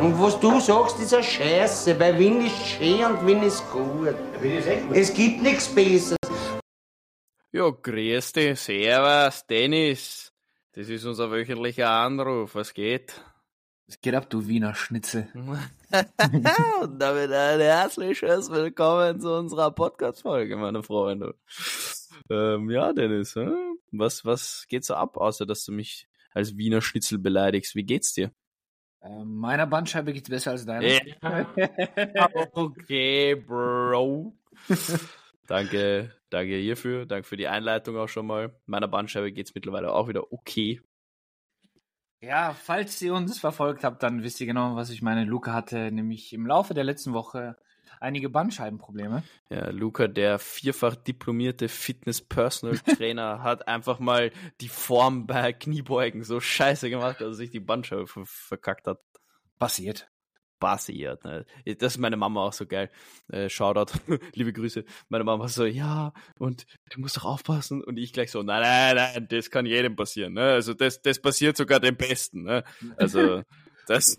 Und was du sagst, ist eine Scheiße, weil Wien ist schön und Wien ist gut. Es gibt nichts Besseres. Ja, grüß dich, servus, Dennis. Das ist unser wöchentlicher Anruf, was geht? Was geht ab, du Wiener Schnitzel? Und damit ein herzliches Willkommen zu unserer Podcast-Folge, meine Freunde. Ähm, ja, Dennis, hä? was, was geht so ab, außer dass du mich als Wiener Schnitzel beleidigst? Wie geht's dir? Äh, meiner Bandscheibe geht's besser als deiner. Ja. okay, Bro. danke, danke hierfür. Danke für die Einleitung auch schon mal. Meiner Bandscheibe geht's mittlerweile auch wieder okay. Ja, falls ihr uns verfolgt habt, dann wisst ihr genau, was ich meine. Luca hatte nämlich im Laufe der letzten Woche einige Bandscheibenprobleme. Ja, Luca, der vierfach diplomierte Fitness-Personal-Trainer, hat einfach mal die Form bei Kniebeugen so scheiße gemacht, dass er sich die Bandscheibe ver verkackt hat. Passiert. Passiert. Ne? Das ist meine Mama auch so geil. Äh, Shoutout, liebe Grüße. Meine Mama so, ja, und du musst doch aufpassen. Und ich gleich so, nein, nein, nein, das kann jedem passieren. Ne? Also das, das passiert sogar dem Besten. Ne? Also das,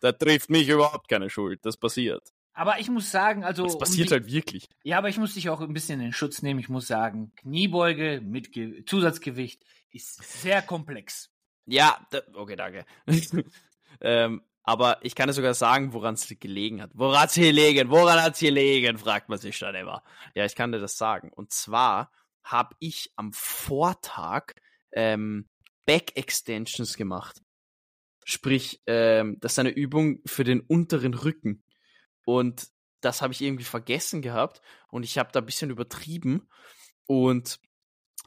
da trifft mich überhaupt keine Schuld. Das passiert. Aber ich muss sagen, also. Das passiert um halt wirklich. Ja, aber ich muss dich auch ein bisschen in Schutz nehmen. Ich muss sagen, Kniebeuge mit Ge Zusatzgewicht ist sehr komplex. Ja, da, okay, danke. ähm, aber ich kann dir sogar sagen, woran es gelegen hat. Woran hat es gelegen? Woran hat es gelegen? fragt man sich dann immer. Ja, ich kann dir das sagen. Und zwar habe ich am Vortag ähm, Back Extensions gemacht. Sprich, ähm, das ist eine Übung für den unteren Rücken. Und das habe ich irgendwie vergessen gehabt und ich habe da ein bisschen übertrieben. Und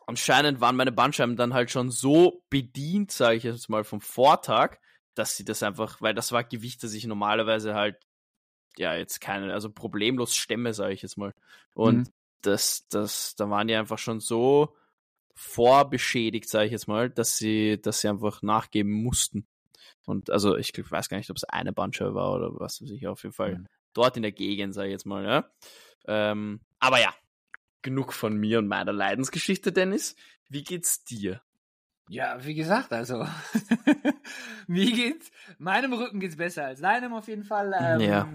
anscheinend waren meine Bandscheiben dann halt schon so bedient, sage ich jetzt mal, vom Vortag, dass sie das einfach, weil das war Gewicht, das ich normalerweise halt, ja, jetzt keine, also problemlos stemme, sage ich jetzt mal. Und mhm. das, das, da waren die einfach schon so vorbeschädigt, sage ich jetzt mal, dass sie, dass sie einfach nachgeben mussten. Und also ich weiß gar nicht, ob es eine Bandscheibe war oder was weiß ich, auf jeden Fall mhm. Dort in der Gegend, sage ich jetzt mal, ja. Ähm, aber ja, genug von mir und meiner Leidensgeschichte, Dennis. Wie geht's dir? Ja, wie gesagt, also mir geht's, meinem Rücken geht's besser als deinem auf jeden Fall. Ähm, ja.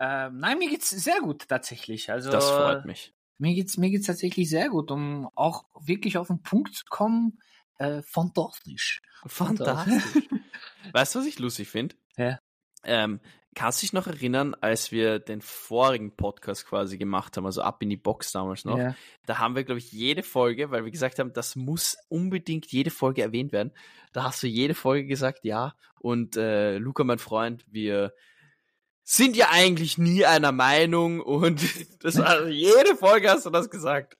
Ähm, nein, mir geht's sehr gut tatsächlich. Also das freut mich. Mir geht's, mir geht's tatsächlich sehr gut, um auch wirklich auf den Punkt zu kommen. Äh, fantastisch. Fantastisch. weißt du, was ich lustig finde? Ja. Ähm, kannst du dich noch erinnern, als wir den vorigen Podcast quasi gemacht haben, also ab in die Box damals noch? Ja. Da haben wir, glaube ich, jede Folge, weil wir gesagt haben, das muss unbedingt jede Folge erwähnt werden. Da hast du jede Folge gesagt, ja. Und äh, Luca, mein Freund, wir sind ja eigentlich nie einer Meinung und das war, jede Folge hast du das gesagt.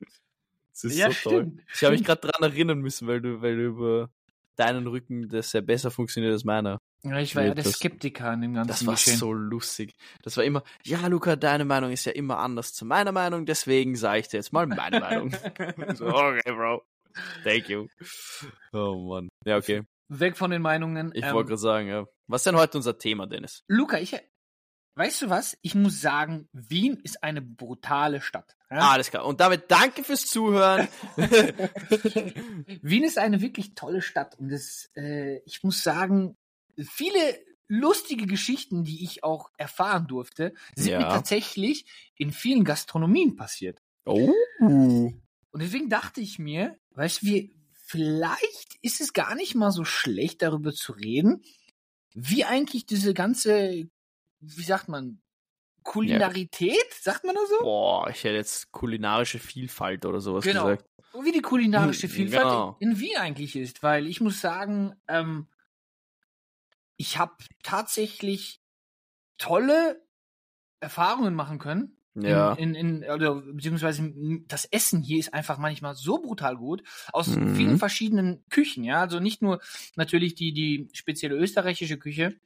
Das ist ja, so toll. stimmt. Ich habe mich gerade dran erinnern müssen, weil du, weil du über deinen Rücken das ja besser funktioniert als meiner. Ja, ich war ja der Das- Skeptiker in dem ganzen Das war Geschehen. so lustig. Das war immer, ja, Luca, deine Meinung ist ja immer anders zu meiner Meinung, deswegen sage ich dir jetzt mal meine Meinung. so, okay, Bro. Thank you. Oh Mann. Ja, okay. Weg von den Meinungen. Ich Ähm, wollte gerade sagen, ja. Was ist denn heute unser Thema, Dennis? Luca, ich, weißt du was? Ich muss sagen, Wien ist eine brutale Stadt. Ja? Alles klar. Und damit danke fürs Zuhören. Wien ist eine wirklich tolle Stadt und es, äh, ich muss sagen, viele lustige Geschichten, die ich auch erfahren durfte, sind Ja. mir tatsächlich in vielen Gastronomien passiert. oh. Und deswegen dachte ich mir, weißt du, wir, vielleicht ist es gar nicht mal so schlecht, darüber zu reden, wie eigentlich diese ganze, wie sagt man, Kulinarität, sagt man das so? Boah, ich hätte jetzt kulinarische Vielfalt oder sowas Genau. gesagt. Wie die kulinarische Hm, Vielfalt genau. in Wien eigentlich ist, weil ich muss sagen, ähm, ich habe tatsächlich tolle Erfahrungen machen können. Ja. In, in, in, oder beziehungsweise das Essen hier ist einfach manchmal so brutal gut aus Mhm. vielen verschiedenen Küchen, ja. Also nicht nur natürlich die, die spezielle österreichische Küche,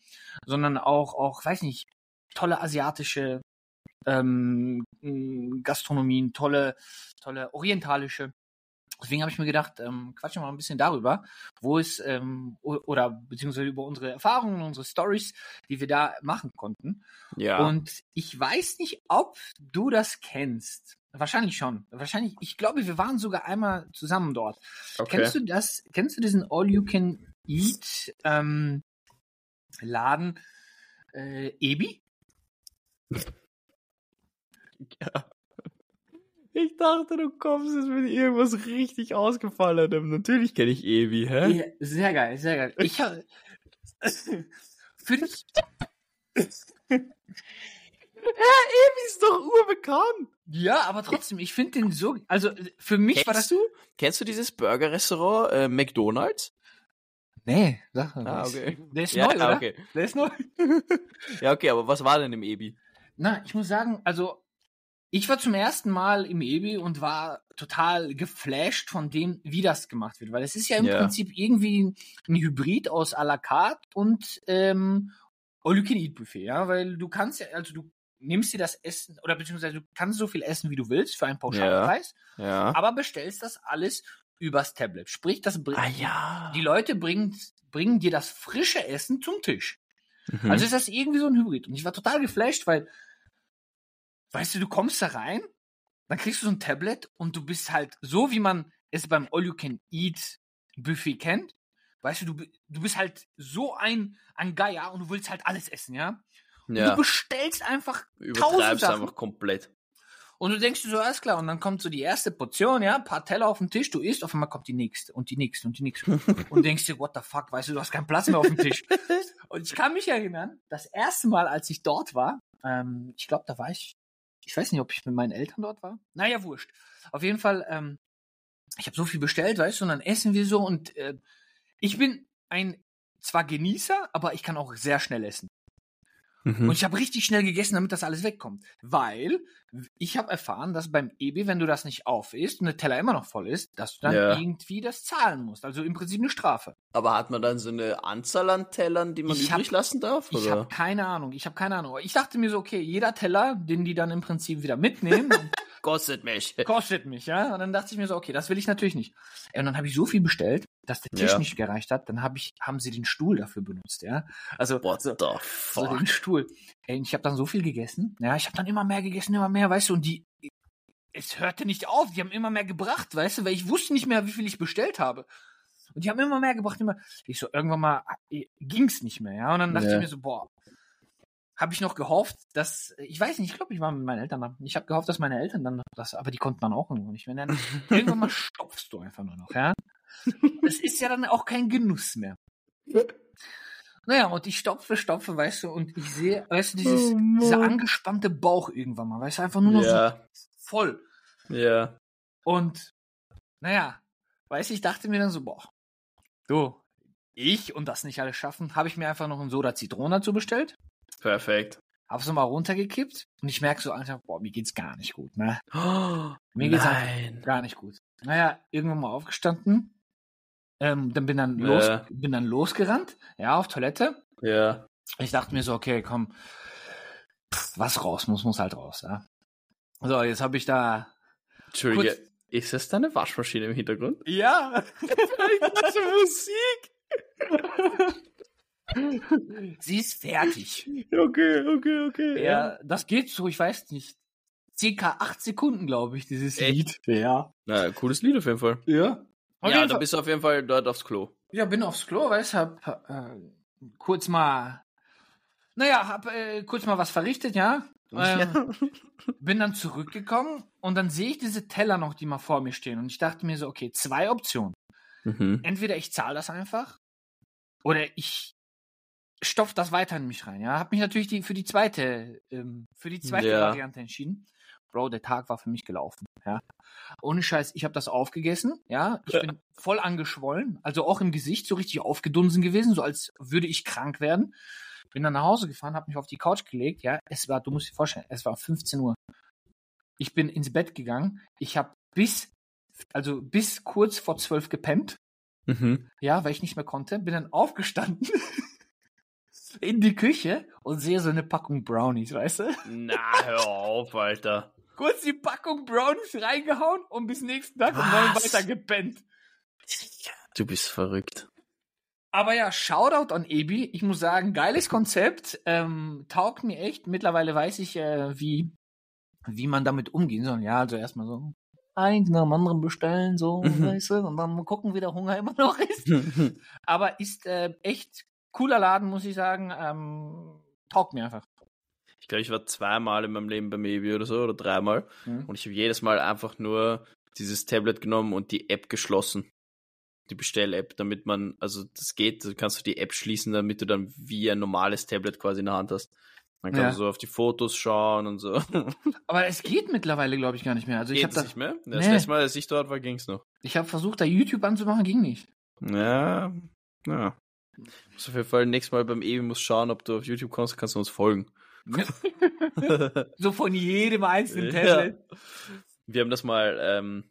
sondern auch, auch, weiß nicht, tolle asiatische ähm, Gastronomien, tolle, tolle orientalische. Deswegen habe ich mir gedacht, ähm, quatschen wir mal ein bisschen darüber, wo es, ähm, oder beziehungsweise über unsere Erfahrungen, unsere Stories, die wir da machen konnten. Ja. Und ich weiß nicht, ob du das kennst. Wahrscheinlich schon. Wahrscheinlich, ich glaube, wir waren sogar einmal zusammen dort. okay. Kennst du das? Kennst du diesen All You Can Eat ähm, Laden? Äh, Ebi? Ja. Ich dachte, du kommst jetzt mit irgendwas richtig ausgefallenem. Natürlich kenne ich Evi, hä? Ja, sehr geil, sehr geil. Ich habe für dich. Ja, Evi ist doch urbekannt. Ja, aber trotzdem, ich finde den so. Also für mich Kennst war das. du? Kennst du dieses Burger-Restaurant äh, McDonald's? Nee, sag mal. Ah, okay. Der ist Ja, neu, oder? okay. Der ist neu. Ja, okay, aber was war denn im Ebi? Na, ich muss sagen, also ich war zum ersten Mal im Ebi und war total geflasht von dem, wie das gemacht wird, weil es ist ja im Ja. Prinzip irgendwie ein Hybrid aus à la carte und ähm, All-You-Can-Eat-Buffet, ja, weil du kannst ja, also du nimmst dir das Essen oder beziehungsweise du kannst so viel essen, wie du willst für einen Pauschalpreis, Ja. aber bestellst das alles übers Tablet. Sprich, das bringt Ah ja. die Leute bringen, bringen dir das frische Essen zum Tisch. Mhm. Also ist das irgendwie so ein Hybrid. Und ich war total geflasht, weil, weißt du, du kommst da rein, dann kriegst du so ein Tablet und du bist halt so, wie man es beim All-You-Can-Eat-Buffet kennt. Weißt du, du, du bist halt so ein, ein Geier und du willst halt alles essen, ja? Und ja. du bestellst einfach tausend Sachen. einfach komplett. Und du denkst dir so, alles klar, und dann kommt so die erste Portion, ja, ein paar Teller auf den Tisch, du isst, auf einmal kommt die nächste und die nächste und die nächste. und denkst dir, what the fuck, weißt du, du hast keinen Platz mehr auf dem Tisch. und ich kann mich erinnern, das erste Mal, als ich dort war, ähm, ich glaube, da war ich, ich weiß nicht, ob ich mit meinen Eltern dort war. Naja, wurscht. Auf jeden Fall, ähm, ich habe so viel bestellt, weißt du, und dann essen wir so und äh, ich bin ein zwar Genießer, aber ich kann auch sehr schnell essen. Mhm. Und ich habe richtig schnell gegessen, damit das alles wegkommt. Weil ich habe erfahren, dass beim EB, wenn du das nicht auf isst und der Teller immer noch voll ist, dass du dann Ja. irgendwie das zahlen musst. Also im Prinzip eine Strafe. Aber hat man dann so eine Anzahl an Tellern, die man Ich hab- übrig lassen darf? Ich Oder? habe keine Ahnung. Ich habe keine Ahnung. Ich dachte mir so, okay, jeder Teller, den die dann im Prinzip wieder mitnehmen, Kostet mich. kostet mich, ja. Und dann dachte ich mir so, okay, das will ich natürlich nicht. Und dann habe ich so viel bestellt, dass der Tisch Ja. nicht gereicht hat. Dann hab ich, haben sie den Stuhl dafür benutzt, ja. Also What so, the so den? Stuhl. Ey, ich habe dann so viel gegessen. Ja, ich habe dann immer mehr gegessen, immer mehr, weißt du, und die es hörte nicht auf, die haben immer mehr gebracht, weißt du, weil ich wusste nicht mehr, wie viel ich bestellt habe. Und die haben immer mehr gebracht, immer. Ich so, irgendwann mal äh, ging's nicht mehr, ja. Und dann dachte Ja. ich mir so, boah, habe ich noch gehofft, dass, ich weiß nicht, ich glaube, ich war mit meinen Eltern da. Ich habe gehofft, dass meine Eltern dann das, aber die konnten dann auch irgendwo nicht mehr. Dann, irgendwann mal stopfst du einfach nur noch, ja. Das ist ja dann auch kein Genuss mehr. Naja, und ich stopfe, stopfe, weißt du, und ich sehe, weißt du, dieses, Oh dieser angespannte Bauch irgendwann mal, weißt du, einfach nur noch Ja, so voll. ja. Und, naja, weißt du, ich dachte mir dann so, boah, du, ich und das nicht alles schaffen, habe ich mir einfach noch einen Soda Zitrone dazu bestellt, Perfekt. hab's nochmal runtergekippt und ich merke so einfach, boah, mir geht's gar nicht gut, ne? Oh, Mir geht's gar nicht gut. Naja, irgendwann mal aufgestanden, ähm, dann bin dann Ja. los, bin dann losgerannt, ja, auf Toilette. Ja. Ich dachte mir so, okay, komm, pff, was raus muss, muss halt raus, ja. So, jetzt habe ich da Entschuldige, Kurz- ist das deine Waschmaschine im Hintergrund? Ja. Musik. Sie ist fertig. Okay, okay, okay. Ja, das geht so, ich weiß nicht. Circa acht Sekunden, glaube ich, dieses Echt? Lied. Ja. Na, cooles Lied auf jeden Fall. Ja. Auf ja, Fall. bist du auf jeden Fall dort aufs Klo. Ja, bin aufs Klo, weißt, hab äh, kurz mal, naja, hab äh, kurz mal was verrichtet, ja. Ähm, bin dann zurückgekommen und dann sehe ich diese Teller noch, die mal vor mir stehen. Und ich dachte mir so, okay, zwei Optionen. Mhm. Entweder ich zahle das einfach oder ich stopf das weiter in mich rein. Ja, habe mich natürlich die, für die zweite, ähm, für die zweite Ja. Variante entschieden. Bro, der Tag war für mich gelaufen. Ja, ohne Scheiß, ich habe das aufgegessen. Ja, ich bin voll angeschwollen, also auch im Gesicht so richtig aufgedunsen gewesen, so als würde ich krank werden. Bin dann nach Hause gefahren, habe mich auf die Couch gelegt. Ja, es war, du musst dir vorstellen, es war 15 Uhr. Ich bin ins Bett gegangen. Ich habe bis, also bis kurz vor zwölf gepennt. Mhm. Ja, weil ich nicht mehr konnte, bin dann aufgestanden in die Küche und sehe so eine Packung Brownies, weißt du? Na, hör auf, Alter. Kurz die Packung Brownies reingehauen und bis nächsten Tag um neun weiter gepennt. Du bist verrückt. Aber ja, Shoutout an Ebi. Ich muss sagen, geiles Konzept. Ähm, taugt mir echt. Mittlerweile weiß ich, äh, wie, wie man damit umgehen soll. Ja, also erstmal so eins nach dem anderen bestellen, so, Mhm. weißt du, und dann mal gucken, wie der Hunger immer noch ist. Aber ist äh, echt cooler Laden, muss ich sagen. Ähm, taugt mir einfach. Ich glaube, ich war zweimal in meinem Leben beim Ebi oder so oder dreimal. Mhm. Und ich habe jedes Mal einfach nur dieses Tablet genommen und die App geschlossen. Die Bestell-App, damit man, also das geht, du kannst du die App schließen, damit du dann wie ein normales Tablet quasi in der Hand hast. Dann kannst Ja. du so auf die Fotos schauen und so. Aber es geht mittlerweile, glaube ich, gar nicht mehr. Also ich habe nicht mehr? Das Nee. letzte Mal, als ich dort war, ging's noch. ich habe versucht, da YouTube anzumachen, ging nicht. Ja, ja. Muss auf jeden Fall nächstes Mal beim Ebi muss schauen, ob du auf YouTube kommst, kannst du uns folgen. so von jedem einzelnen Ja. Tablet. Wir haben das mal, ähm,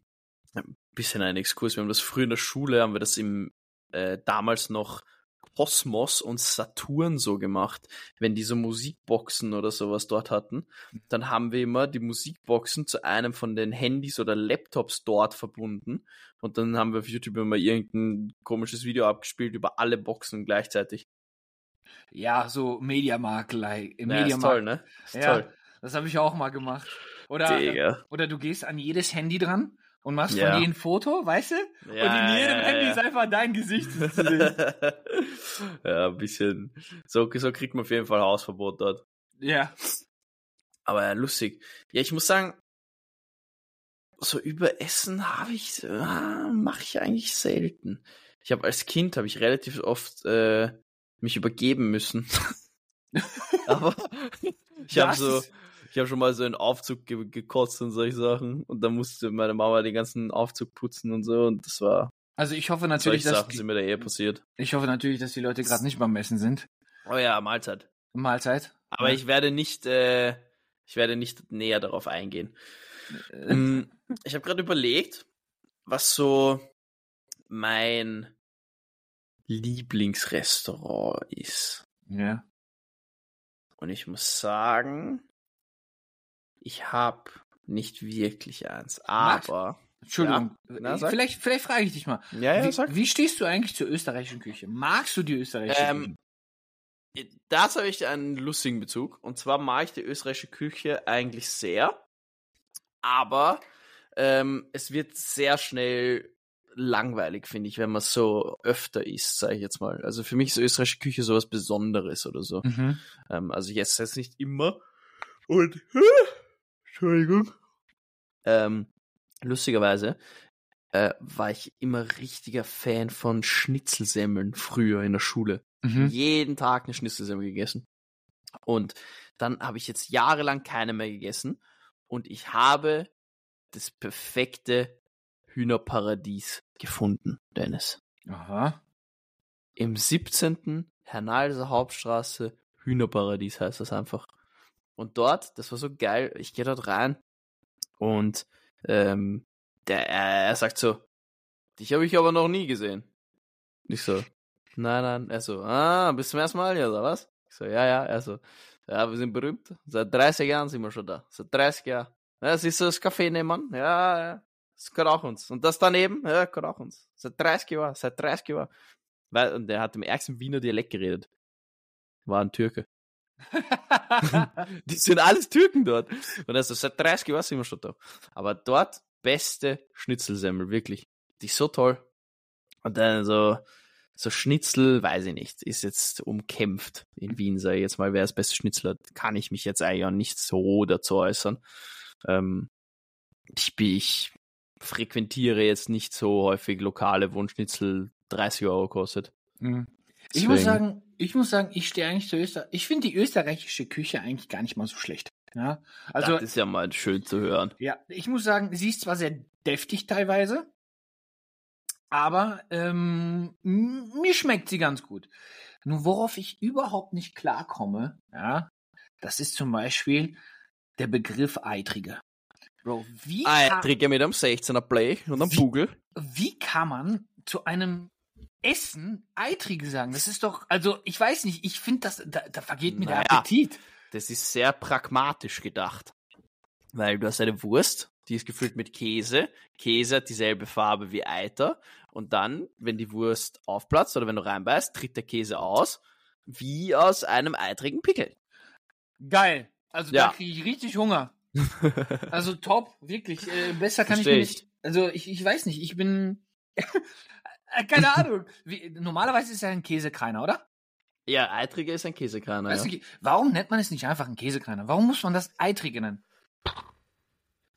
ein bisschen ein Exkurs, wir haben das früher in der Schule, haben wir das im, äh, damals noch Kosmos und Saturn so gemacht, wenn die so Musikboxen oder sowas dort hatten, dann haben wir immer die Musikboxen zu einem von den Handys oder Laptops dort verbunden und dann haben wir auf YouTube immer irgendein komisches Video abgespielt über alle Boxen gleichzeitig. Ja, so Mediamarkt-like. Ja, Mediamarkt. ist toll, ne? Ist Ja, toll. das habe ich auch mal gemacht. Oder, Digga. oder du gehst an jedes Handy dran und machst Ja. von jedem ein Foto, weißt du? und in jedem Handy ist einfach dein Gesicht zu sehen. ja, ein bisschen. So, so kriegt man auf jeden Fall Hausverbot dort. ja. Aber ja, lustig. Ja, ich muss sagen, so über Essen habe ich, ah, mache ich eigentlich selten. Ich habe als Kind habe ich relativ oft äh, mich übergeben müssen. Aber ich habe so, ich habe schon mal so einen Aufzug ge gekotzt und solche Sachen und dann musste meine Mama den ganzen Aufzug putzen und so und das war Also ich hoffe natürlich, dass Sachen sind mir da eher passiert. ich hoffe natürlich, dass die Leute gerade nicht beim Messen sind. Oh ja, Mahlzeit. Mahlzeit. Aber Ja. ich werde nicht, äh, ich werde nicht näher darauf eingehen. Äh, Mm, Ich habe gerade überlegt, was so mein Lieblingsrestaurant ist. ja. Und ich muss sagen, ich habe nicht wirklich eins. Max? Aber. Entschuldigung. Ja. Na, sag. vielleicht vielleicht frage ich dich mal. Ja, wie, wie stehst du eigentlich zur österreichischen Küche? Magst du die österreichische Ähm, Küche? Das habe ich einen lustigen Bezug. Und zwar mag ich die österreichische Küche eigentlich sehr. Aber ähm, es wird sehr schnell langweilig, finde ich, wenn man so öfter isst, sage ich jetzt mal. Also für mich ist österreichische Küche sowas Besonderes oder so. Mhm. Ähm, also ich esse es nicht immer. Und Entschuldigung. Ähm, lustigerweise äh, war ich immer richtiger Fan von Schnitzelsemmeln früher in der Schule. Mhm. Jeden Tag eine Schnitzelsemmel gegessen. Und dann habe ich jetzt jahrelang keine mehr gegessen. Und ich habe das perfekte Hühnerparadies gefunden, Dennis. Aha. Im 17. Hernalser Hauptstraße, Hühnerparadies heißt das einfach. Und dort, das war so geil, ich gehe dort rein und ähm, der, er, er sagt so, dich habe ich aber noch nie gesehen. Ich so, nein, nein, er so, ah, bis zum ersten Mal hier, oder was? Ich so, ja, ja, er so, ja, wir sind berühmt, seit 30 Jahren sind wir schon da, seit 30 Jahren. Ja, siehst du das Café nebenan? Ja, ja, das gehört auch uns. Und das daneben? Ja, gehört auch uns. Seit 30 Jahren, seit 30 Jahren. Weil, und der hat im ärgsten Wiener Dialekt geredet. War ein Türke. Die sind alles Türken dort. Und also seit 30 Jahren sind wir schon da. Aber dort beste Schnitzelsemmel, wirklich. Die ist so toll. Und dann so, so Schnitzel, weiß ich nicht, ist jetzt umkämpft in Wien, sage ich jetzt mal, wer das beste Schnitzel hat, kann ich mich jetzt eigentlich auch nicht so dazu äußern. Ähm, ich, bin, ich frequentiere jetzt nicht so häufig Lokale, wo ein Schnitzel 30 Euro kostet. Mhm. Ich muss sagen, ich muss sagen, ich stehe eigentlich zur Österreich. Ich finde die österreichische Küche eigentlich gar nicht mal so schlecht. Ja, also das ist ja mal schön zu hören. ja, ich muss sagen, sie ist zwar sehr deftig teilweise, aber ähm, mir schmeckt sie ganz gut. Nur worauf ich überhaupt nicht klarkomme, ja, das ist zum Beispiel der Begriff Eitrige. Bro, wie, Ah, kann, Trigger mit einem 16er Play und einem Wie- Bugel. wie kann man zu einem Essen Eitrige sagen? Das ist doch, also ich weiß nicht, ich finde das, da, da vergeht mir der Naja. Appetit. Das ist sehr pragmatisch gedacht. Weil du hast eine Wurst, die ist gefüllt mit Käse. Käse hat dieselbe Farbe wie Eiter. Und dann, wenn die Wurst aufplatzt oder wenn du reinbeißt, tritt der Käse aus, wie aus einem eitrigen Pickel. Geil. Also Ja. da kriege ich richtig Hunger. Also top, wirklich. Äh, besser kann Versteh ich nicht. Also ich, ich weiß nicht, ich bin. Äh, Keine Ahnung. Wie, normalerweise ist ja ein Käse keiner, oder? Ja, Eitriger ist ein Käsekreiner. Weißt Ja. du, warum nennt man es nicht einfach einen Käsekreiner? Warum muss man das Eitrige nennen?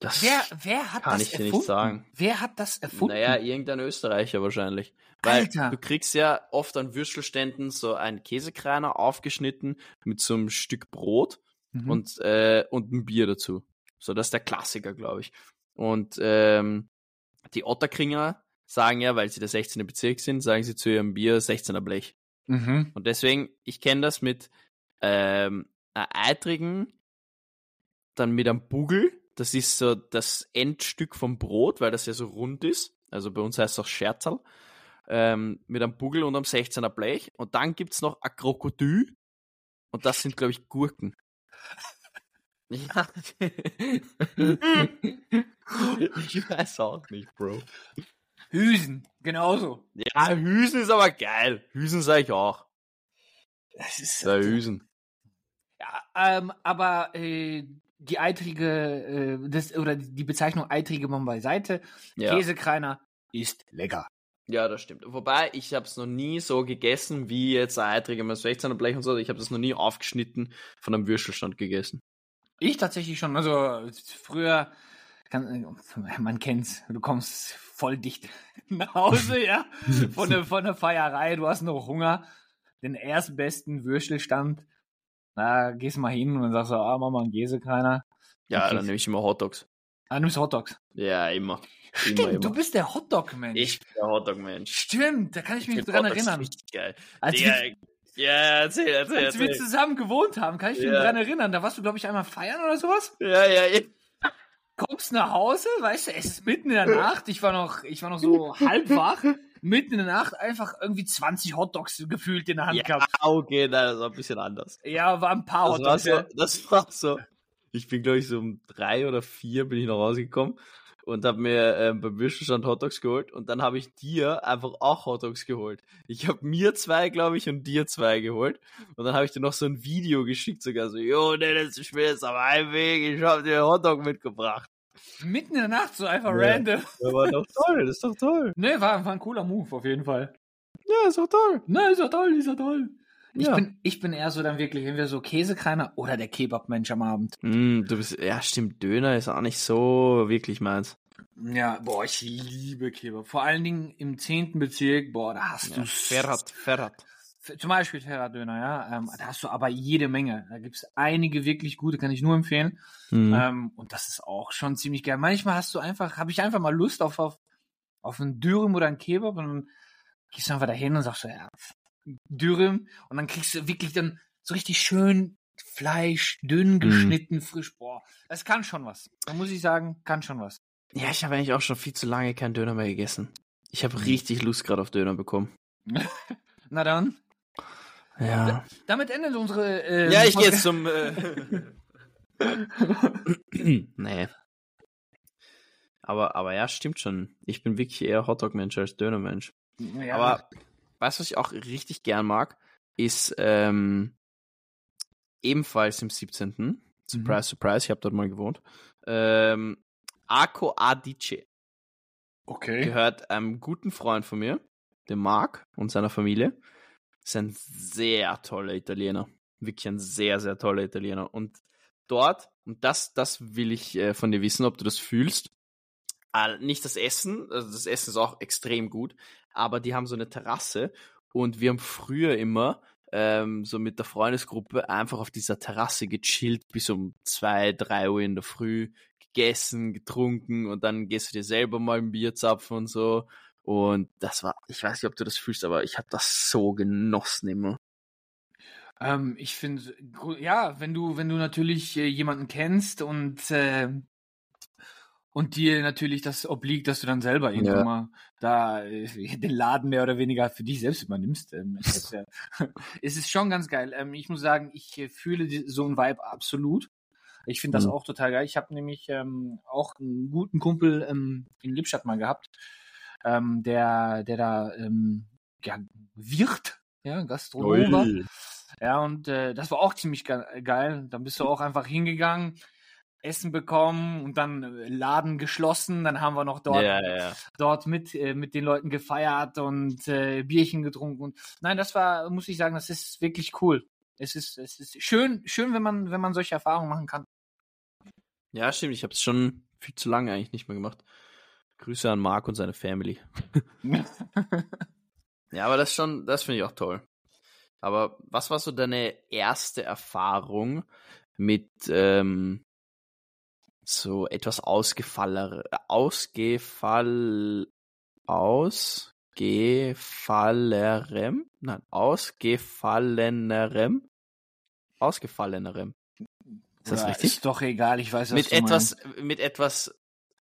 Das Wer, wer hat kann das ich dir erfunden? nicht sagen. Wer hat das erfunden? Naja, irgendein Österreicher wahrscheinlich. Weil Alter. du kriegst ja oft an Würstelständen so einen Käsekreiner aufgeschnitten mit so einem Stück Brot Mhm. und, äh, und ein Bier dazu. So, das ist der Klassiker, glaube ich. Und ähm, die Otterkringer sagen ja, weil sie der 16. Bezirk sind, sagen sie zu ihrem Bier 16er Blech. Mhm. Und deswegen, ich kenne das mit ähm, eitrigen, dann mit einem Bugel. Das ist so das Endstück vom Brot, weil das ja so rund ist. Also bei uns heißt es auch Scherzerl. Ähm, mit einem Bugel und einem 16er Blech. Und dann gibt's noch ein Krokodil. Und das sind, glaube ich, Gurken. Ja. ich weiß auch nicht, Bro. Hüsen, genauso. Ja, Hüsen ist aber geil. Hüsen sage ich auch. Das ist, Der Hüsen. ja, ähm, aber äh, die eitrige, äh, das, oder die Bezeichnung eitrige mal beiseite. Ja. Käsekreiner ist lecker. Ja, das stimmt. Wobei, ich habe es noch nie so gegessen, wie jetzt ein Eitriger mit 16er Blech und so. Ich habe das noch nie aufgeschnitten von einem Würstelstand gegessen. Ich tatsächlich schon. Also früher, kann, man kennt's, du kommst voll dicht nach Hause, ja, von der, von der Feierei, du hast noch Hunger, den erstbesten Würstelstand, da gehst du mal hin und dann sagst du, ah, mach mal einen Käsekreiner. Ja, dann nehme ich immer Hotdogs. Ah, nimmst Hotdogs. Ja, immer. Stimmt, immer, immer. du bist der Hotdog-Mensch. Ich bin der Hotdog-Mensch. Stimmt, da kann ich mich dran Hotdogs erinnern. Richtig geil. Als Digga, wir, ja, erzähl, erzähl, als wir erzähl. zusammen gewohnt haben, kann ich mich Ja. dran erinnern. Da warst du, glaube ich, einmal feiern oder sowas. Ja, ja, ja. kommst nach Hause, weißt du, es ist mitten in der Nacht, ich war noch, ich war noch so halb wach, mitten in der Nacht einfach irgendwie 20 Hotdogs gefühlt in der Hand Ja, gehabt. okay, nein, das war ein bisschen anders. Ja, war ein paar Das war Hotdogs. so, ja. das war so. Ich bin, glaube ich, so um drei oder vier bin ich nach Hause gekommen und habe mir ähm, beim Würstelstand Hotdogs geholt und dann habe ich dir einfach auch Hotdogs geholt. Ich habe mir zwei, glaube ich, und dir zwei geholt und dann habe ich dir noch so ein Video geschickt, sogar so, jo, Dennis, ich bin jetzt am Heimweg, ich habe dir einen Hotdog mitgebracht. Mitten in der Nacht, so einfach Ja. random. Das war doch toll, das ist doch toll. Ne, war, war ein cooler Move, auf jeden Fall. Ja, ist doch toll. Ne, ist ja toll, ist ja toll. Ich, Ja. bin, ich bin eher so dann wirklich entweder so Käsekreiner oder der Kebabmensch am Abend. Mm, du bist, ja, stimmt, Döner ist auch nicht so wirklich meins. Ja, boah, ich liebe Kebab. Vor allen Dingen im 10. Bezirk, boah, da hast du Ferrat, Ferrat. Zum Beispiel Ferrat-Döner, ja. Ähm, da hast du aber jede Menge. Da gibt's einige wirklich gute, kann ich nur empfehlen. Mhm. Ähm, und das ist auch schon ziemlich geil. Manchmal hast du einfach, habe ich einfach mal Lust auf, auf, auf einen Dürüm oder einen Kebab und dann gehst du einfach dahin und sagst so, ja, Dürüm. Und dann kriegst du wirklich dann so richtig schön Fleisch, dünn geschnitten, frisch. Boah, das kann schon was. Da muss ich sagen, kann schon was. Ja, ich habe eigentlich auch schon viel zu lange keinen Döner mehr gegessen. Ich habe richtig Lust gerade auf Döner bekommen. Na dann. Ja. Damit endet unsere. Äh, Ja, ich gehe jetzt zum. Äh nee. Aber, aber ja, stimmt schon. Ich bin wirklich eher Hotdog-Mensch als Döner-Mensch. Ja, Aber weißt du, was ich auch richtig gern mag? Ist ähm, ebenfalls im 17. Surprise, surprise, ich habe dort mal gewohnt. Ähm, Arco Adice okay. gehört einem guten Freund von mir, dem Marc und seiner Familie. Ist ein sehr toller Italiener. Wirklich ein sehr, sehr toller Italiener. Und dort, und das, das will ich äh, von dir wissen, ob du das fühlst. Nicht das Essen, also das Essen ist auch extrem gut, aber die haben so eine Terrasse und wir haben früher immer ähm, so mit der Freundesgruppe einfach auf dieser Terrasse gechillt bis um zwei, drei Uhr in der Früh, gegessen, getrunken und dann gehst du dir selber mal ein Bier zapfen und so. Und das war, ich weiß nicht, ob du das fühlst, aber ich habe das so genossen immer. Ähm, ich finde, ja, wenn du, wenn du natürlich äh, jemanden kennst und äh, und dir natürlich das obliegt, dass du dann selber irgendwann Ja. mal da äh, den Laden mehr oder weniger für dich selbst übernimmst, ähm, es ist schon ganz geil. Ähm, ich muss sagen, ich äh, fühle so ein Vibe absolut. Ich finde das Mhm. auch total geil. Ich habe nämlich ähm, auch einen guten Kumpel ähm, in Lippstadt mal gehabt, ähm, der, der da ähm, ja, Wirt, ja, Gastronom war. Ja, und äh, das war auch ziemlich ge geil. Dann bist du auch einfach hingegangen. Essen bekommen und dann äh, Laden geschlossen. Dann haben wir noch dort, Ja, ja, ja. dort mit, äh, mit den Leuten gefeiert und äh, Bierchen getrunken. Und nein, das war, muss ich sagen, das ist wirklich cool. Es ist, es ist schön, schön, wenn man, wenn man solche Erfahrungen machen kann. Ja, stimmt. Ich habe es schon viel zu lange eigentlich nicht mehr gemacht. Grüße an Marc und seine Family. Ja, aber das schon, das finde ich auch toll. Aber was war so deine erste Erfahrung mit ähm, so etwas ausgefallener, ausgefall, ausgefallerem? Nein, ausgefallenerem? Ausgefallenerem. Ist das Ja, richtig? Ist doch egal, ich weiß, was mit du etwas, meinst. mit etwas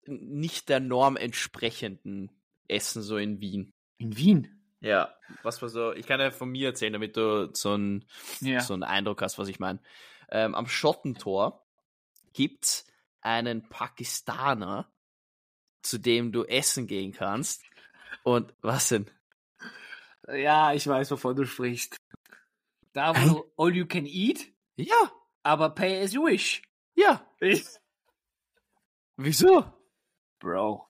nicht der Norm entsprechenden Essen so in Wien. In Wien. Ja, was war so, ich kann ja von mir erzählen, damit du so einen, Ja. so einen Eindruck hast, was ich meine. Ähm, am Schottentor gibt's einen Pakistaner, zu dem du essen gehen kannst. Und was denn? ja, ich weiß, wovon du sprichst. Da, wo du all you can eat, Ja, aber pay as you wish. ja. Wieso? Bro.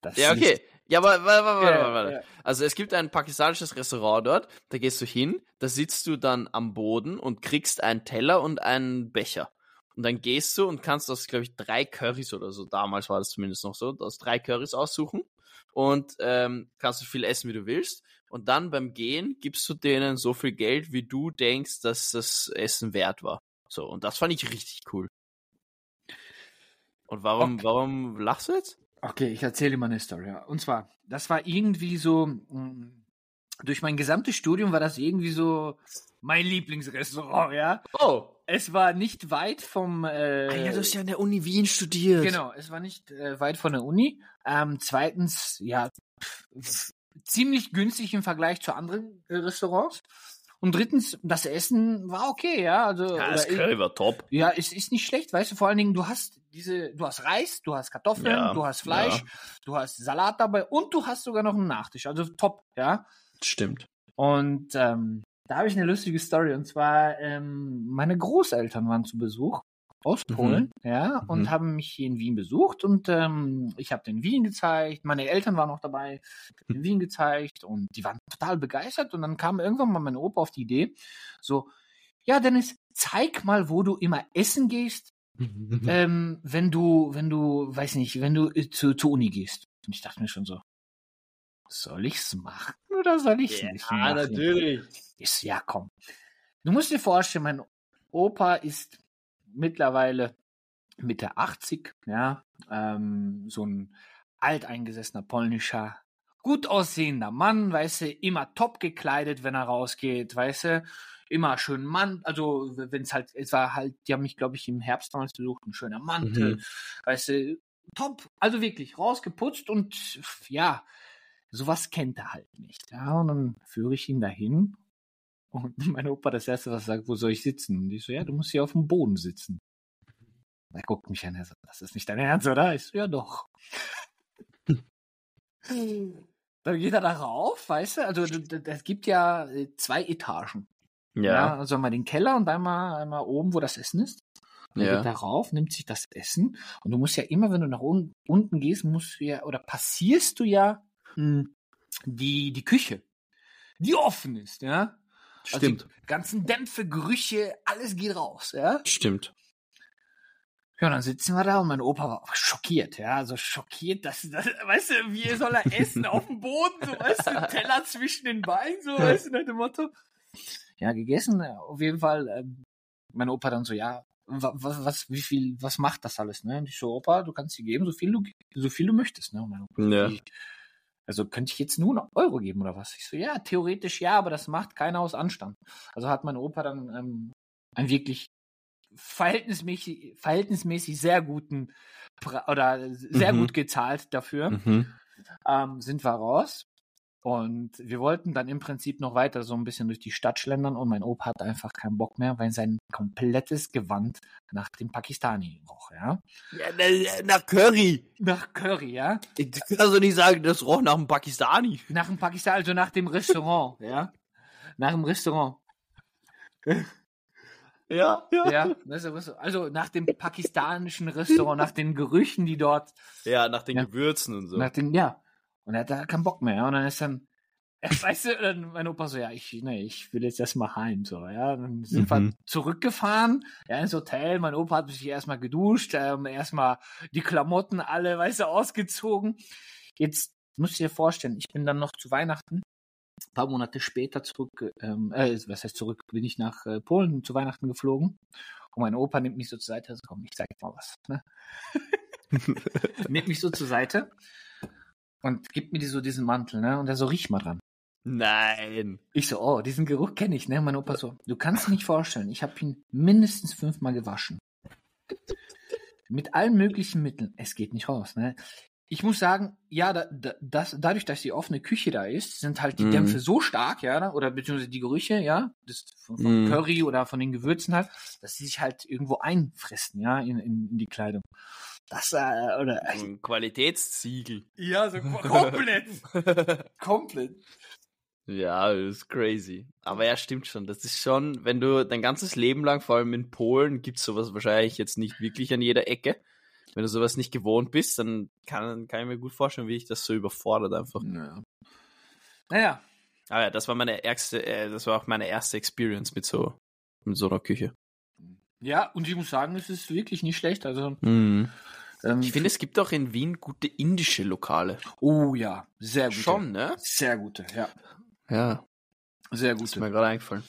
Das Ja, ist okay. Ja, aber warte, warte, warte, Ja, warte. ja. Also es gibt ein pakistanisches Restaurant dort, da gehst du hin, da sitzt du dann am Boden und kriegst einen Teller und einen Becher. Und dann gehst du und kannst aus, glaube ich, drei Currys oder so, damals war das zumindest noch so, aus drei Currys aussuchen und ähm, kannst so viel essen, wie du willst. Und dann beim Gehen gibst du denen so viel Geld, wie du denkst, dass das Essen wert war. So, und das fand ich richtig cool. Und warum, Okay. warum lachst du jetzt? Okay, ich erzähle dir mal eine Story. Und zwar, das war irgendwie so, mh, durch mein gesamtes Studium war das irgendwie so mein Lieblingsrestaurant, ja. Oh, Es war nicht weit vom. Äh, Ah ja, du hast ja an der Uni Wien studiert. Genau, es war nicht äh, weit von der Uni. Ähm, zweitens, ja, pff, ziemlich günstig im Vergleich zu anderen äh, Restaurants. Und drittens, das Essen war okay, ja. Also, Ja, das Curry war top. ja, es ist nicht schlecht, weißt du, vor allen Dingen, du hast diese, du hast Reis, du hast Kartoffeln, Ja, du hast Fleisch, ja. du hast Salat dabei und du hast sogar noch einen Nachtisch. Also top, ja. Stimmt. Und ähm, da habe ich eine lustige Story. Und zwar, ähm, meine Großeltern waren zu Besuch aus Mhm. Polen, ja, und Mhm. haben mich hier in Wien besucht. Und ähm, ich habe den Wien gezeigt. Meine Eltern waren auch dabei, den Wien gezeigt und die waren total begeistert. Und dann kam irgendwann mal mein Opa auf die Idee, so, ja, Dennis, zeig mal, wo du immer essen gehst, ähm, wenn du, wenn du, weiß nicht, wenn du äh, zu, zur Uni gehst. Und ich dachte mir schon so, soll ich's machen oder soll ich's nicht machen? natürlich. Ist, ja, komm. Du musst dir vorstellen, mein Opa ist mittlerweile Mitte 80, ja, ähm, so ein alteingesessener polnischer, gut aussehender Mann, weißt du, immer top gekleidet, wenn er rausgeht, weißt du, immer schön Mann, also wenn es halt, es war halt, die haben mich, glaube ich, im Herbst damals besucht, ein schöner Mantel, Mhm. weißt du, top, also wirklich rausgeputzt und ja, sowas kennt er halt nicht. Ja, und dann führe ich ihn dahin und mein Opa das erste, was sagt, wo soll ich sitzen? Und ich so, ja, du musst hier auf dem Boden sitzen. Er guckt mich an, er sagt, das ist nicht dein Ernst, oder? Ich so, ja doch. Dann geht er da rauf, weißt du, also es gibt ja äh, zwei Etagen. Ja. Ja. also einmal den Keller und einmal, einmal oben, wo das Essen ist. Dann Ja. geht da rauf, nimmt sich das Essen und du musst ja immer, wenn du nach un unten gehst, musst du ja, oder passierst du ja die, die Küche, die offen ist, ja. Stimmt. Also ganzen Dämpfe, Gerüche, alles geht raus, ja. Stimmt. Ja, dann sitzen wir da und mein Opa war schockiert, ja, also schockiert, dass, dass weißt du, wie soll er essen auf dem Boden, so, weißt du, Teller zwischen den Beinen, so, weißt du, nach dem Motto. Ja, gegessen, auf jeden Fall, ähm, mein Opa dann so, ja, was, was, wie viel, was macht das alles, ne? Und ich so, Opa, du kannst dir geben, so viel du, so viel du möchtest, ne? Und mein Opa, Ja. wie, also könnte ich jetzt nur einen Euro geben oder was? Ich so, ja, theoretisch ja, aber das macht keiner aus Anstand. Also hat mein Opa dann ähm, einen wirklich verhältnismäßig, verhältnismäßig sehr guten oder sehr Mhm. gut gezahlt dafür. Mhm. Ähm, sind wir raus und wir wollten dann im Prinzip noch weiter so ein bisschen durch die Stadt schlendern und mein Opa hat einfach keinen Bock mehr, weil sein komplettes Gewand nach dem Pakistani roch, ja. Ja, na- nach Curry. Nach Curry, ja. Du kannst doch nicht sagen, das roch nach einem Pakistani. Nach dem Pakistan, also nach dem Restaurant, ja. Nach dem Restaurant. Ja, ja. Ja, also nach dem pakistanischen Restaurant, nach den Gerüchen, die dort, Ja, nach den Ja. Gewürzen und so. nach den, ja. Und er hat da keinen Bock mehr. ja. Und dann ist dann, weißt du, dann mein Opa so, ja, ich, nee, ich will jetzt erstmal heim, so, ja. Dann sind wir Mhm. zurückgefahren, ja, ins Hotel. Mein Opa hat sich erstmal geduscht, ähm, erstmal die Klamotten alle, weißt du, ausgezogen. Jetzt musst du dir vorstellen, ich bin dann noch zu Weihnachten, ein paar Monate später zurück, ähm, äh, was heißt zurück, bin ich nach äh, Polen zu Weihnachten geflogen. Und mein Opa nimmt mich so zur Seite, so, komm, ich zeig dir mal was. Ne? nimmt mich so zur Seite und gibt mir die, so diesen Mantel, ne? Und er so, riech mal dran. Nein. Ich so, oh, diesen Geruch kenne ich, ne? Mein Opa so, du kannst nicht vorstellen, ich habe ihn mindestens fünfmal gewaschen. Mit allen möglichen Mitteln. Es geht nicht raus, ne? Ich muss sagen, ja, da, da, das, dadurch, dass die offene Küche da ist, sind halt die Mhm. Dämpfe so stark, ja, oder beziehungsweise die Gerüche, ja, das von, von Mhm. Curry oder von den Gewürzen halt, dass sie sich halt irgendwo einfressen, ja, in, in, in die Kleidung. Das, äh, oder, So ein Qualitätssiegel. ja, so komplett, komplett. Ja, das ist crazy. Aber ja, stimmt schon. Das ist schon, wenn du dein ganzes Leben lang, vor allem in Polen, gibt's sowas wahrscheinlich jetzt nicht wirklich an jeder Ecke. Wenn du sowas nicht gewohnt bist, dann kann, kann ich mir gut vorstellen, wie ich das so überfordert einfach. Ja. Naja, Aber ja, das war meine ärgste, äh, das war auch meine erste Experience mit so, mit so einer Küche. Ja, und ich muss sagen, es ist wirklich nicht schlecht. Also, Mhm. Ähm, Ich finde, es gibt auch in Wien gute indische Lokale. oh ja, sehr gute. Schon, ne? Sehr gute, ja. Ja, Sehr ist gute. mir gerade eingefallen.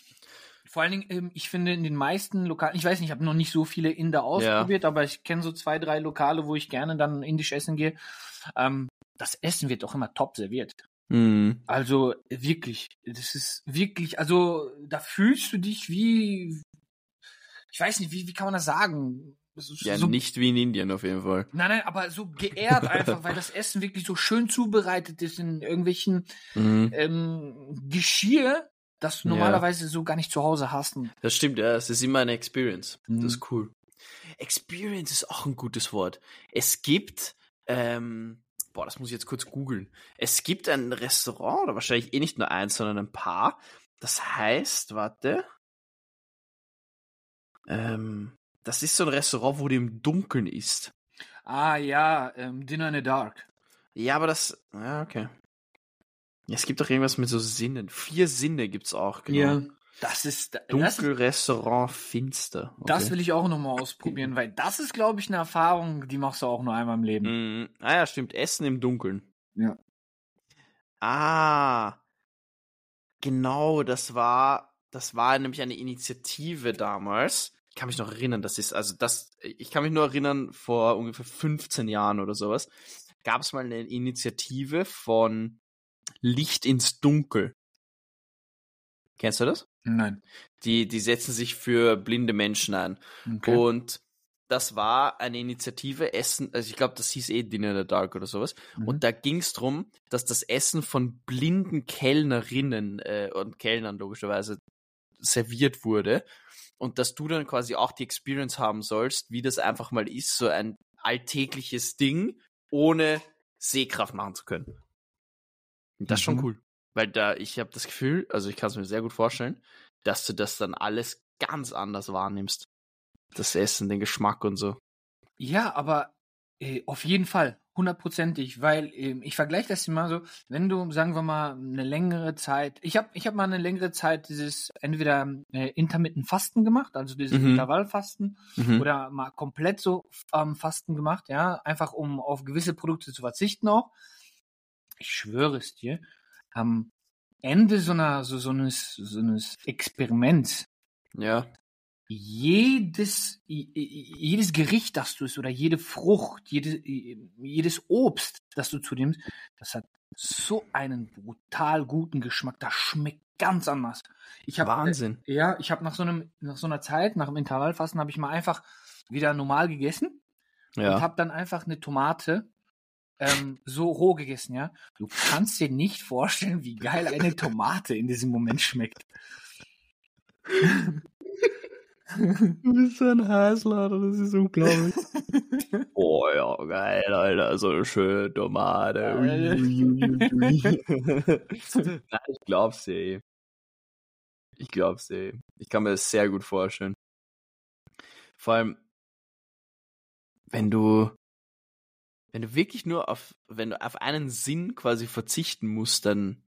Vor allen Dingen, ähm, ich finde in den meisten Lokalen, ich weiß nicht, ich habe noch nicht so viele Inder ausprobiert, aber ich kenne so zwei, drei Lokale, wo ich gerne dann indisch essen gehe. Ähm, das Essen wird auch immer top serviert. Mhm. Also wirklich, das ist wirklich, also da fühlst du dich wie, ich weiß nicht, wie, wie kann man das sagen? Ja, so nicht wie in Indien auf jeden Fall. Nein, nein, aber so geehrt einfach, weil das Essen wirklich so schön zubereitet ist in irgendwelchen Mhm. ähm, Geschirr, das du Ja. normalerweise so gar nicht zu Hause hast. Das stimmt, ja, es ist immer eine Experience. Mhm. Das ist cool. Experience ist auch ein gutes Wort. Es gibt, ähm, boah, das muss ich jetzt kurz googeln. Es gibt ein Restaurant, oder wahrscheinlich eh nicht nur eins, sondern ein paar. Das heißt, warte. Ähm, das ist so ein Restaurant, wo du im Dunkeln isst. Ah ja, ähm, Dinner in the Dark. Ja, aber das, ja, okay. Ja, es gibt doch irgendwas mit so Sinnen. Vier Sinne gibt's auch, genau. Das ist das, Dunkel, Restaurant, finster. Okay. das will ich auch nochmal ausprobieren, weil das ist, glaube ich, eine Erfahrung, die machst du auch nur einmal im Leben. Mm, ah ja, stimmt. Essen im Dunkeln. Ja. Ah. Genau, das war, das war nämlich eine Initiative damals. Ich kann mich noch erinnern, das ist, also das, ich kann mich nur erinnern, vor ungefähr 15 Jahren oder sowas, gab es mal eine Initiative von Licht ins Dunkel. Kennst du das? Nein. Die, die setzen sich für blinde Menschen ein. Okay. Und das war eine Initiative, Essen, also ich glaube, das hieß eh Dinner in the Dark oder sowas. Mhm. Und da ging es darum, dass das Essen von blinden Kellnerinnen äh, und Kellnern logischerweise serviert wurde. Und dass du dann quasi auch die Experience haben sollst, wie das einfach mal ist, so ein alltägliches Ding, ohne Sehkraft machen zu können. Das ist schon Mhm. cool. Weil da, ich habe das Gefühl, also ich kann es mir sehr gut vorstellen, dass du das dann alles ganz anders wahrnimmst. Das Essen, den Geschmack und so. Ja, aber äh, auf jeden Fall, hundertprozentig, weil ähm, ich vergleiche das immer so, wenn du, sagen wir mal, eine längere Zeit, ich habe ich hab mal eine längere Zeit dieses entweder äh, intermittent Fasten gemacht, also dieses Mhm. Intervallfasten, Mhm. oder mal komplett so ähm, Fasten gemacht, ja, einfach um auf gewisse Produkte zu verzichten auch. Ich schwöre es dir, am Ende so einer so, so eines so eines Experiments Ja. Jedes, jedes Gericht, das du isst, oder jede Frucht, jede, jedes Obst, das du zu nimmst, das hat so einen brutal guten Geschmack. Das schmeckt ganz anders. Ich hab, Wahnsinn. Äh, ja, ich habe nach so einem, nach so einer Zeit, nach dem Intervallfasten, habe ich mal einfach wieder normal gegessen und Ja. habe dann einfach eine Tomate ähm, so roh gegessen, ja. Du kannst dir nicht vorstellen, wie geil eine Tomate in diesem Moment schmeckt. Du bist so ein Heißlader, das ist unglaublich. oh ja, geil, Alter, so eine schöne Tomate. Nein, ich glaub's dir. Ich glaub's dir. Ich kann mir das sehr gut vorstellen. Vor allem, wenn du, wenn du wirklich nur auf, wenn du auf einen Sinn quasi verzichten musst, dann,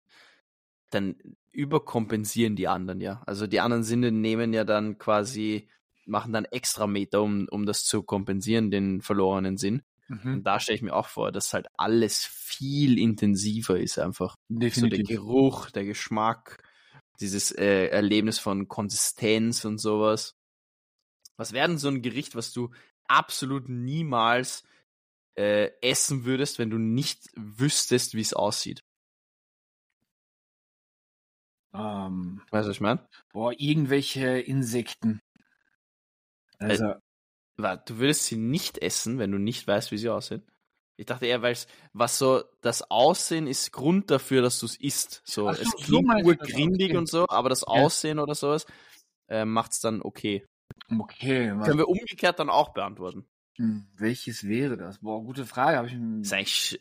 dann überkompensieren die anderen ja. Also die anderen Sinne nehmen ja dann quasi, machen dann extra Meter, um, um das zu kompensieren, den verlorenen Sinn. Mhm. Und da stelle ich mir auch vor, dass halt alles viel intensiver ist einfach. So der Definitiv. Geruch, der Geschmack, dieses äh, Erlebnis von Konsistenz und sowas. Was wäre denn so ein Gericht, was du absolut niemals äh, essen würdest, wenn du nicht wüsstest, wie es aussieht? Ähm, Weißt du, was ich meine? boah, irgendwelche Insekten. Also, Du würdest sie nicht essen, wenn du nicht weißt, wie sie aussehen. Ich dachte eher, weil was so, das Aussehen ist Grund dafür, dass du es isst. So, Ach so, es so klingt das, urgrindig und so, aber das Aussehen oder sowas äh, macht es dann okay. okay, was, Können wir umgekehrt dann auch beantworten. hm, welches wäre das? Boah, gute Frage. Habe ich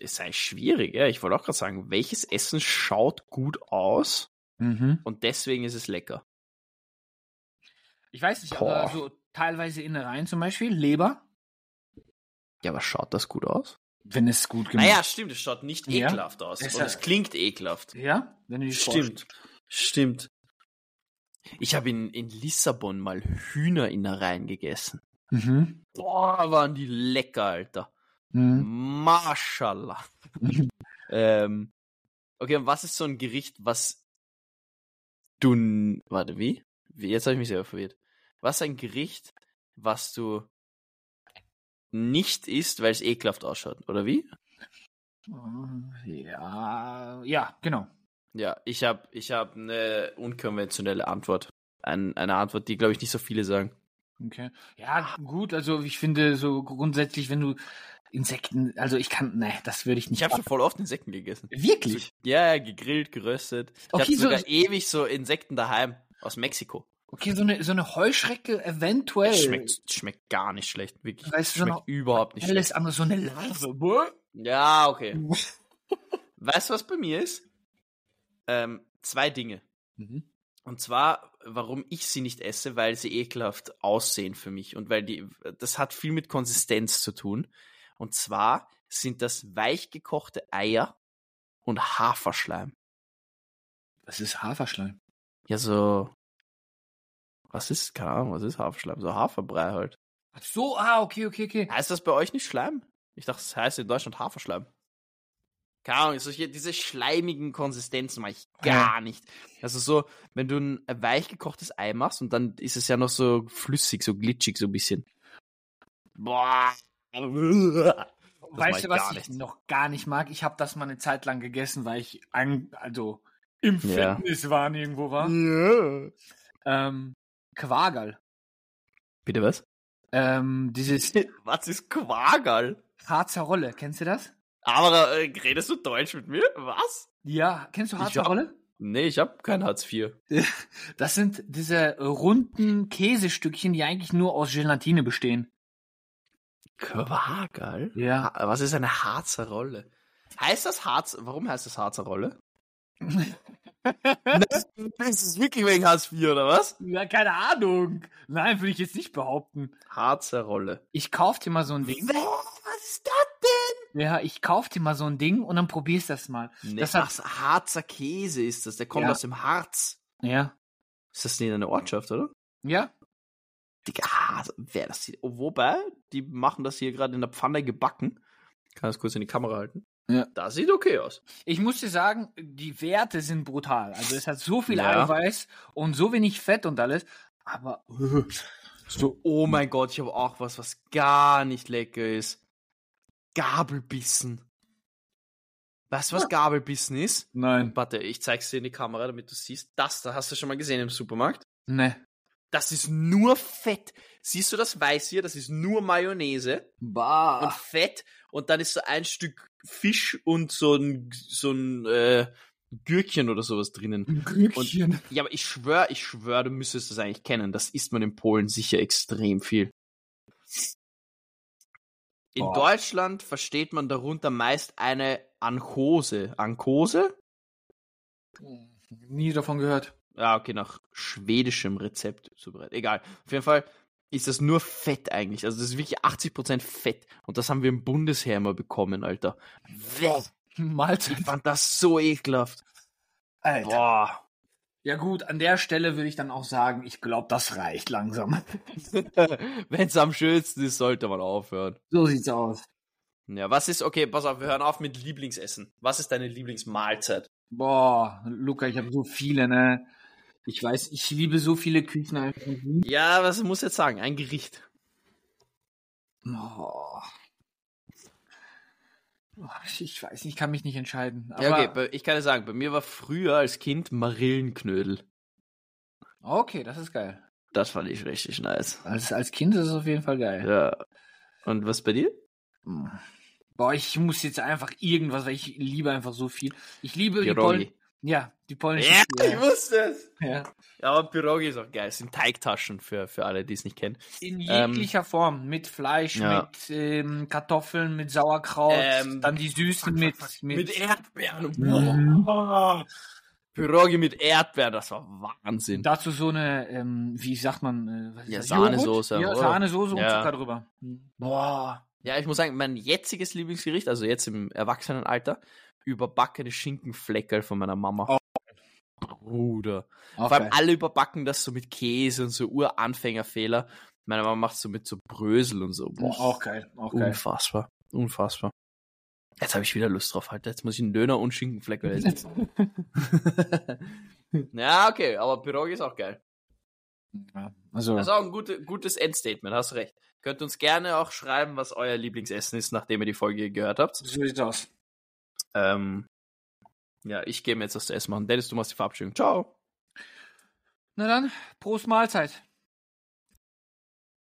ist eigentlich schwierig, ja. Ich wollte auch gerade sagen, welches Essen schaut gut aus mhm. und deswegen ist es lecker? Ich weiß nicht, Boah. aber so teilweise Innereien zum Beispiel, Leber, Ja, aber schaut das gut aus? wenn es gut gemacht Naja, stimmt, es schaut nicht Ja. ekelhaft aus. Es- und es klingt ekelhaft. Ja, wenn du Stimmt. Stimmt. Ich habe in, in Lissabon mal Hühnerinnereien gegessen. Mhm. Boah, waren die lecker, Alter. Mhm. Mashallah. ähm, okay, und was ist so ein Gericht, was du. n- Warte, wie? wie jetzt habe ich mich selber verwirrt. Was ist ein Gericht, was du nicht isst, weil es ekelhaft ausschaut, oder wie? Ja, ja, genau. Ja, ich habe ich hab eine unkonventionelle Antwort. Ein, eine Antwort, die, glaube ich, nicht so viele sagen. Okay. Ja, gut, also ich finde so grundsätzlich, wenn du Insekten, also ich kann, ne, das würde ich nicht. Ich habe schon voll oft Insekten gegessen. Wirklich? Ja, ja, gegrillt, geröstet. Ich Okay, so- sogar ewig so Insekten daheim aus Mexiko. Okay, so eine, so eine Heuschrecke eventuell. Schmeckt, schmeckt gar nicht schlecht, wirklich. Weißt du, so schmeckt noch überhaupt nicht schlecht. Alles andere, so eine Larve. Ja, okay. weißt du, was bei mir ist? Ähm, zwei Dinge. Mhm. Und zwar, warum ich sie nicht esse, weil sie ekelhaft aussehen für mich. Und weil die, das hat viel mit Konsistenz zu tun. Und zwar sind das weich gekochte Eier und Haferschleim. Was ist Haferschleim? Ja, so. Was ist, keine Ahnung, was ist Haferschleim? So Haferbrei halt. Ach so, ah, okay, okay, okay. Heißt das bei euch nicht Schleim? Ich dachte, das heißt in Deutschland Haferschleim. Keine Ahnung, solche, diese schleimigen Konsistenzen mache ich gar nicht. Also so, wenn du ein weich gekochtes Ei machst und dann ist es ja noch so flüssig, so glitschig, so ein bisschen. Boah. Weißt du, was ich noch gar nicht mag? Ich habe das mal eine Zeit lang gegessen, weil ich ein, also im Ja. Fitnesswahn irgendwo war. Ja. Ähm, Quagerl. Bitte was? Ähm, dieses Was ist Quagerl? Harzer Rolle, kennst du das? Aber äh, redest du Deutsch mit mir? Was? Ja, kennst du Harzer Rolle? Nee, ich habe kein Hartz IV. Das sind diese runden Käsestückchen, die eigentlich nur aus Gelatine bestehen. Quagerl? Ja. Was ist eine Harzer Rolle? Heißt das Harz? Warum heißt das Harzer Rolle? das, das ist wirklich wegen Hartz IV, oder was? Ja, keine Ahnung. Nein, würde ich jetzt nicht behaupten. Harzer Rolle. Ich kauf dir mal so ein Ding. Was ist das denn? Ja, ich kauf dir mal so ein Ding und dann probierst das mal. Nee, Das hat- ach, Harzer Käse ist das. Der kommt Ja. aus dem Harz. Ja. Ist das nicht eine Ortschaft, oder? Ja? Digga, ah, wer das hier? Oh, wobei, die machen das hier gerade in der Pfanne gebacken. Kann das kurz in die Kamera halten? Ja. Das sieht okay aus. Ich muss dir sagen, die Werte sind brutal. Also es hat so viel Ja. Eiweiß und so wenig Fett und alles. Aber So, oh mein Gott, ich habe auch was, was gar nicht lecker ist. Gabelbissen. Weißt du, was Gabelbissen ist? nein. Warte, ich zeig's dir in die Kamera, damit du siehst. Das da hast du schon mal gesehen im Supermarkt. Ne. Das ist nur Fett. Siehst du das Weiß hier? Das ist nur Mayonnaise Bah. und Fett. Und dann ist so ein Stück Fisch und so ein, so ein äh, Gürkchen oder sowas drinnen. Glückchen. Ja, aber ich schwör, ich schwör, du müsstest das eigentlich kennen. Das isst man in Polen sicher extrem viel. In Boah. Deutschland versteht man darunter meist eine Anchose. Ankose? Nie davon gehört. Ja, okay, nach schwedischem Rezept zubereitet. Egal. Auf jeden Fall, ist das nur Fett eigentlich. Also das ist wirklich 80% Fett. Und das haben wir im Bundesheer immer bekommen, Alter. Mahlzeit. Ich fand das so ekelhaft. Alter. Boah. Ja gut, an der Stelle würde ich dann auch sagen, ich glaube, das reicht langsam. Wenn es am schönsten ist, sollte man aufhören. So sieht's aus. Ja, was ist, okay, pass auf, wir hören auf mit Lieblingsessen. Was ist deine Lieblingsmahlzeit? Boah, Luca, ich habe so viele, ne? Ich weiß, ich liebe so viele Küchen. Ja, was muss ich jetzt sagen? Ein Gericht. Oh. Oh, Ich weiß, ich kann mich nicht entscheiden. Ja, okay, ich kann dir sagen, bei mir war früher als Kind Marillenknödel. okay, das ist geil. Das fand ich richtig nice. Als, als Kind ist es auf jeden Fall geil. Ja. Und was bei dir? Hm. Boah, ich muss jetzt einfach irgendwas, weil ich liebe einfach so viel. Ich liebe die Pierogi. Ja, die polnische Ja, Küche. ich wusste es. Ja. Ja, aber Pierogi ist auch geil. Es sind Teigtaschen für, für alle, die es nicht kennen. In Ähm, jeglicher Form. Mit Fleisch, ja. mit ähm, Kartoffeln, mit Sauerkraut, Ähm, dann die Süßen mit, mit, Mit Erdbeeren. Mhm. Boah. Pierogi mit Erdbeeren, das war Wahnsinn. dazu so eine, ähm, wie sagt man, äh, was ist Ja, das? Sahnesoße? Ja? Sahnesoße und Ja. Zucker drüber. Boah. Ja, ich muss sagen, mein jetziges Lieblingsgericht, also jetzt im Erwachsenenalter, überbackene Schinkenfleckerl von meiner Mama. Oh. Bruder. Auch Vor allem alle überbacken das so mit Käse und so Uranfängerfehler. Meine Mama macht so mit so Brösel und so. Boah, auch geil, auch geil. unfassbar. Unfassbar. Jetzt habe ich wieder Lust drauf, Alter. Jetzt muss ich einen Döner und Schinkenfleckerl essen. ja, okay, aber Pierogi ist auch geil. Ja, also, Das ist auch ein gute, gutes Endstatement, hast recht. Könnt uns gerne auch schreiben, was euer Lieblingsessen ist, nachdem ihr die Folge gehört habt. so sieht's aus. Ähm, ja, ich gehe mir jetzt zu essen machen. Dennis, du machst die Verabschiedung. Ciao. Na dann, Prost Mahlzeit.